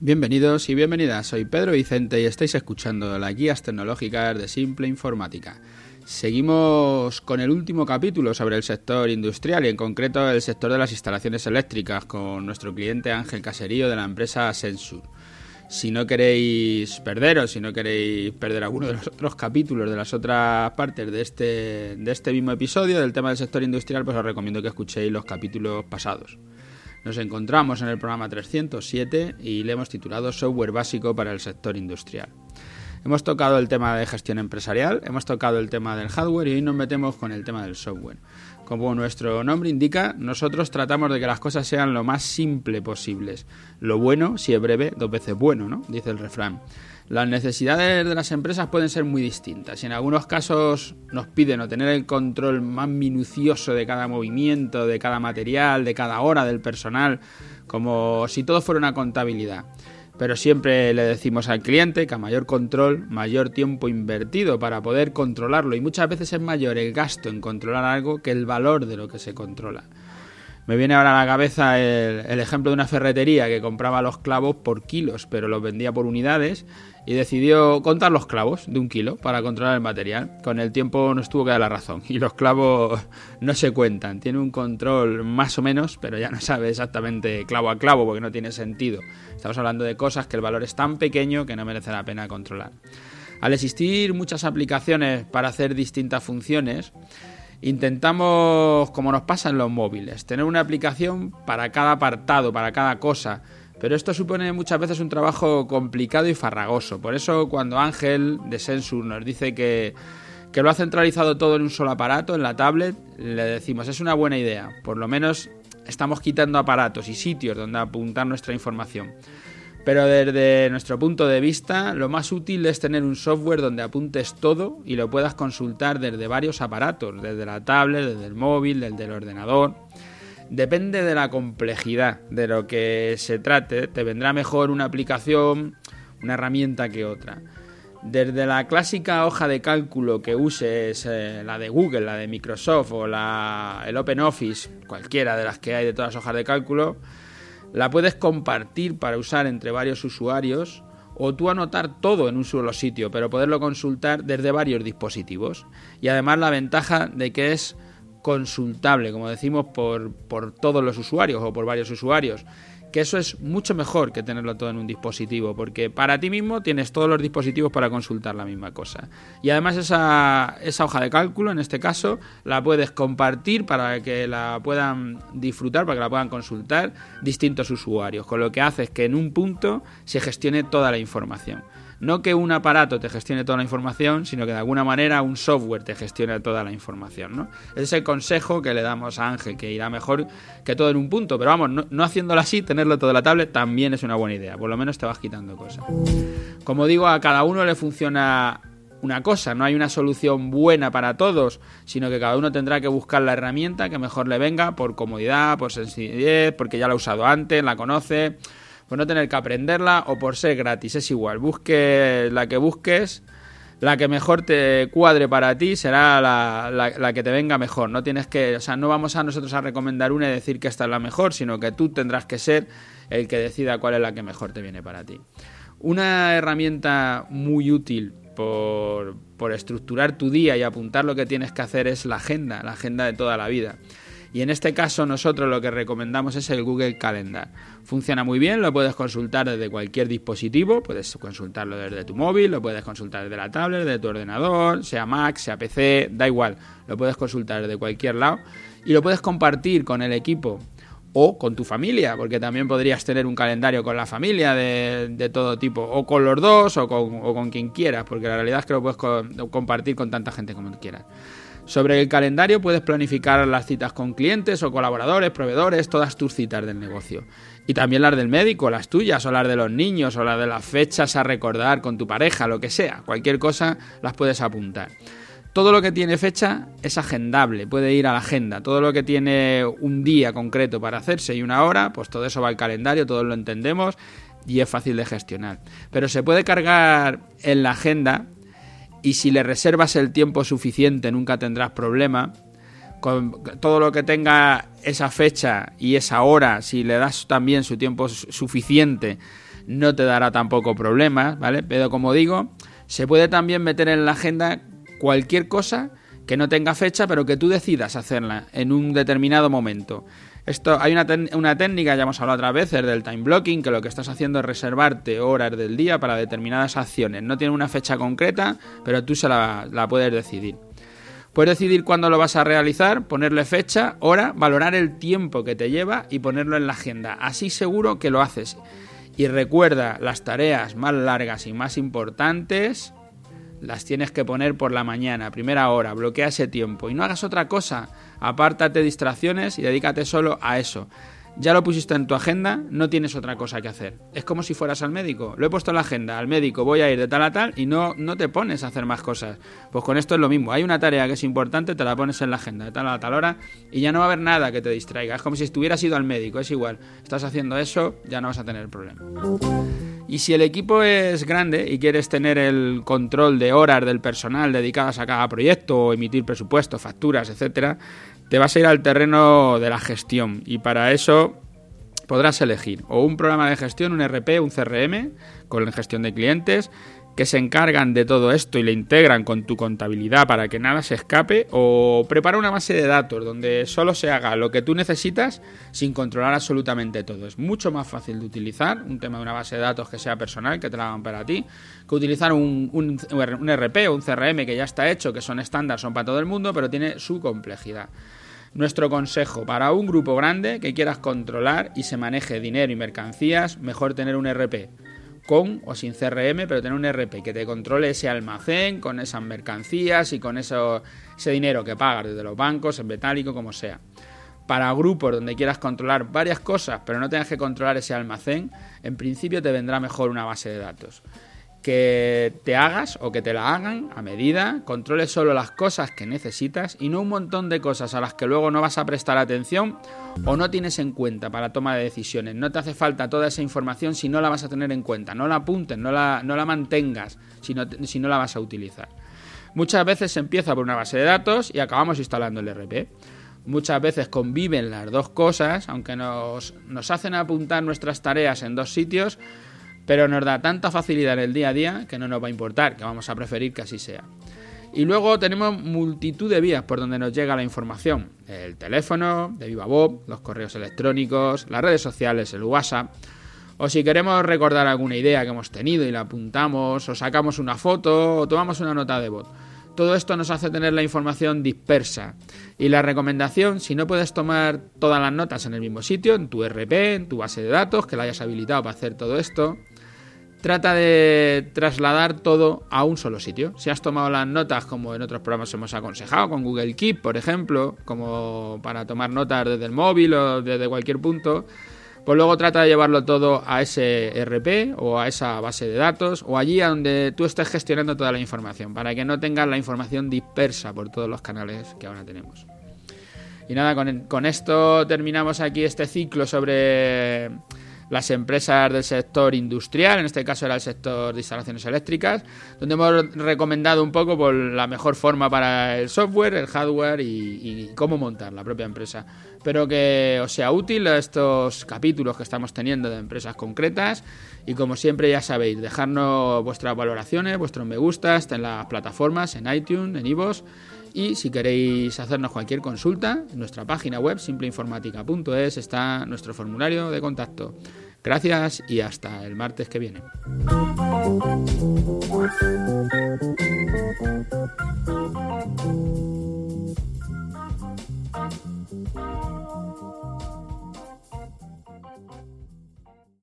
Bienvenidos y bienvenidas, soy Pedro Vicente y estáis escuchando las guías tecnológicas de Simple Informática. Seguimos con el último capítulo sobre el sector industrial y en concreto el sector de las instalaciones eléctricas con nuestro cliente Ángel Caserío de la empresa Sensur. Si no queréis perderos, si no queréis perder alguno de los otros capítulos de las otras partes de este, de este mismo episodio del tema del sector industrial, pues os recomiendo que escuchéis los capítulos pasados. Nos encontramos en el programa 307 y le hemos titulado Software básico para el sector industrial. Hemos tocado el tema de gestión empresarial, hemos tocado el tema del hardware y hoy nos metemos con el tema del software. Como nuestro nombre indica, nosotros tratamos de que las cosas sean lo más simple posibles. Lo bueno, si es breve, dos veces bueno, ¿no? Dice el refrán. Las necesidades de las empresas pueden ser muy distintas y en algunos casos nos piden o tener el control más minucioso de cada movimiento, de cada material, de cada hora del personal, como si todo fuera una contabilidad. Pero siempre le decimos al cliente que a mayor control, mayor tiempo invertido para poder controlarlo y muchas veces es mayor el gasto en controlar algo que el valor de lo que se controla. Me viene ahora a la cabeza el, ejemplo de una ferretería que compraba los clavos por kilos, pero los vendía por unidades y decidió contar los clavos de un kilo para controlar el material. Con el tiempo nos tuvo que dar la razón y los clavos no se cuentan. Tiene un control más o menos, pero ya no sabe exactamente clavo a clavo porque no tiene sentido. Estamos hablando de cosas que el valor es tan pequeño que no merece la pena controlar. Al existir muchas aplicaciones para hacer distintas funciones, intentamos, como nos pasa en los móviles, tener una aplicación para cada apartado, para cada cosa. Pero esto supone muchas veces un trabajo complicado y farragoso. Por eso cuando Ángel de Sensur nos dice que, que lo ha centralizado todo en un solo aparato, en la tablet, le decimos, es una buena idea. Por lo menos estamos quitando aparatos y sitios donde apuntar nuestra información. Pero desde nuestro punto de vista, lo más útil es tener un software donde apuntes todo y lo puedas consultar desde varios aparatos, desde la tablet, desde el móvil, desde el ordenador. Depende de la complejidad de lo que se trate, te vendrá mejor una aplicación, una herramienta que otra. Desde la clásica hoja de cálculo que uses, eh, la de Google, la de Microsoft o la, el OpenOffice, cualquiera de las que hay de todas las hojas de cálculo, la puedes compartir para usar entre varios usuarios o tú anotar todo en un solo sitio, pero poderlo consultar desde varios dispositivos. Y además la ventaja de que es consultable, como decimos, por, por todos los usuarios o por varios usuarios que eso es mucho mejor que tenerlo todo en un dispositivo, porque para ti mismo tienes todos los dispositivos para consultar la misma cosa. Y además esa, esa hoja de cálculo, en este caso, la puedes compartir para que la puedan disfrutar, para que la puedan consultar distintos usuarios, con lo que hace es que en un punto se gestione toda la información. No que un aparato te gestione toda la información, sino que de alguna manera un software te gestione toda la información. ¿no? Ese es el consejo que le damos a Ángel, que irá mejor que todo en un punto. Pero vamos, no, haciéndolo así, tenerlo todo en la tablet también es una buena idea. Por lo menos te vas quitando cosas. Como digo, a cada uno le funciona una cosa, no hay una solución buena para todos, sino que cada uno tendrá que buscar la herramienta que mejor le venga por comodidad, por sencillez, porque ya la ha usado antes, la conoce por no tener que aprenderla o por ser gratis, es igual. Busque la que busques, la que mejor te cuadre para ti será la, la, que te venga mejor. No tienes que, o sea, no vamos a nosotros a recomendar una y decir que esta es la mejor, sino que tú tendrás que ser el que decida cuál es la que mejor te viene para ti. Una herramienta muy útil por, por estructurar tu día y apuntar lo que tienes que hacer es la agenda, la agenda de toda la vida. Y en este caso nosotros lo que recomendamos es el Google Calendar. Funciona muy bien, lo puedes consultar desde cualquier dispositivo, puedes consultarlo desde tu móvil, lo puedes consultar desde la tablet, desde tu ordenador, sea Mac, sea PC, da igual, lo puedes consultar desde cualquier lado y lo puedes compartir con el equipo o con tu familia, porque también podrías tener un calendario con la familia de, todo tipo, o con los dos, o con, quien quieras, porque la realidad es que lo puedes compartir con tanta gente como quieras. Sobre el calendario puedes planificar las citas con clientes o colaboradores, proveedores, todas tus citas del negocio. Y también las del médico, las tuyas, o las de los niños, o las de las fechas a recordar con tu pareja, lo que sea. Cualquier cosa las puedes apuntar. Todo lo que tiene fecha es agendable, puede ir a la agenda. Todo lo que tiene un día concreto para hacerse y una hora, pues todo eso va al calendario, todos lo entendemos y es fácil de gestionar. Pero se puede cargar en la agenda y si le reservas el tiempo suficiente nunca tendrás problema. Con todo lo que tenga esa fecha y esa hora, si le das también su tiempo suficiente, no te dará tampoco problemas, ¿vale? Pero como digo, se puede también meter en la agenda cualquier cosa que no tenga fecha, pero que tú decidas hacerla en un determinado momento. Esto, hay una, una, técnica, ya hemos hablado otras veces, del time blocking, que lo que estás haciendo es reservarte horas del día para determinadas acciones. No tiene una fecha concreta, pero tú se la, la puedes decidir. Puedes decidir cuándo lo vas a realizar, ponerle fecha, hora, valorar el tiempo que te lleva y ponerlo en la agenda. Así seguro que lo haces. Y recuerda, las tareas más largas y más importantes las tienes que poner por la mañana, primera hora, bloquea ese tiempo y no hagas otra cosa, apártate distracciones y dedícate solo a eso. Ya lo pusiste en tu agenda, no tienes otra cosa que hacer. Es como si fueras al médico. Lo he puesto en la agenda, al médico voy a ir de tal a tal y no, no te pones a hacer más cosas. Pues con esto es lo mismo. Hay una tarea que es importante, te la pones en la agenda de tal a tal hora y ya no va a haber nada que te distraiga. Es como si estuvieras ido al médico, es igual. Estás haciendo eso, ya no vas a tener problema. Y si el equipo es grande y quieres tener el control de horas del personal dedicadas a cada proyecto o emitir presupuestos, facturas, etcétera, te vas a ir al terreno de la gestión. Y para eso podrás elegir o un programa de gestión, un RP, un CRM con gestión de clientes que se encargan de todo esto y le integran con tu contabilidad para que nada se escape, o prepara una base de datos donde solo se haga lo que tú necesitas sin controlar absolutamente todo. Es mucho más fácil de utilizar un tema de una base de datos que sea personal, que te la hagan para ti, que utilizar un, un, un RP o un CRM que ya está hecho, que son estándar, son para todo el mundo, pero tiene su complejidad. Nuestro consejo, para un grupo grande que quieras controlar y se maneje dinero y mercancías, mejor tener un RP con o sin CRM, pero tener un RP que te controle ese almacén con esas mercancías y con eso, ese dinero que pagas desde los bancos, en metálico, como sea. Para grupos donde quieras controlar varias cosas, pero no tengas que controlar ese almacén, en principio te vendrá mejor una base de datos que te hagas o que te la hagan a medida, controles solo las cosas que necesitas y no un montón de cosas a las que luego no vas a prestar atención o no tienes en cuenta para toma de decisiones. No te hace falta toda esa información si no la vas a tener en cuenta. No la apuntes, no la, no la mantengas si no, si no la vas a utilizar. Muchas veces se empieza por una base de datos y acabamos instalando el RP. Muchas veces conviven las dos cosas, aunque nos, nos hacen apuntar nuestras tareas en dos sitios, pero nos da tanta facilidad en el día a día que no nos va a importar, que vamos a preferir que así sea. Y luego tenemos multitud de vías por donde nos llega la información. El teléfono, de Viva Bob, los correos electrónicos, las redes sociales, el WhatsApp. O si queremos recordar alguna idea que hemos tenido y la apuntamos, o sacamos una foto, o tomamos una nota de voz. Todo esto nos hace tener la información dispersa. Y la recomendación, si no puedes tomar todas las notas en el mismo sitio, en tu RP, en tu base de datos, que la hayas habilitado para hacer todo esto, trata de trasladar todo a un solo sitio. Si has tomado las notas, como en otros programas hemos aconsejado, con Google Keep, por ejemplo, como para tomar notas desde el móvil o desde cualquier punto, pues luego trata de llevarlo todo a ese RP o a esa base de datos o allí a donde tú estés gestionando toda la información, para que no tengas la información dispersa por todos los canales que ahora tenemos. Y nada, con, con esto terminamos aquí este ciclo sobre las empresas del sector industrial, en este caso era el sector de instalaciones eléctricas, donde hemos recomendado un poco por la mejor forma para el software, el hardware y, cómo montar la propia empresa. Espero que os sea útil estos capítulos que estamos teniendo de empresas concretas y como siempre ya sabéis, dejarnos vuestras valoraciones, vuestros me gustas en las plataformas, en iTunes, en iVoox y si queréis hacernos cualquier consulta, en nuestra página web simpleinformática.es está nuestro formulario de contacto. Gracias y hasta el martes que viene.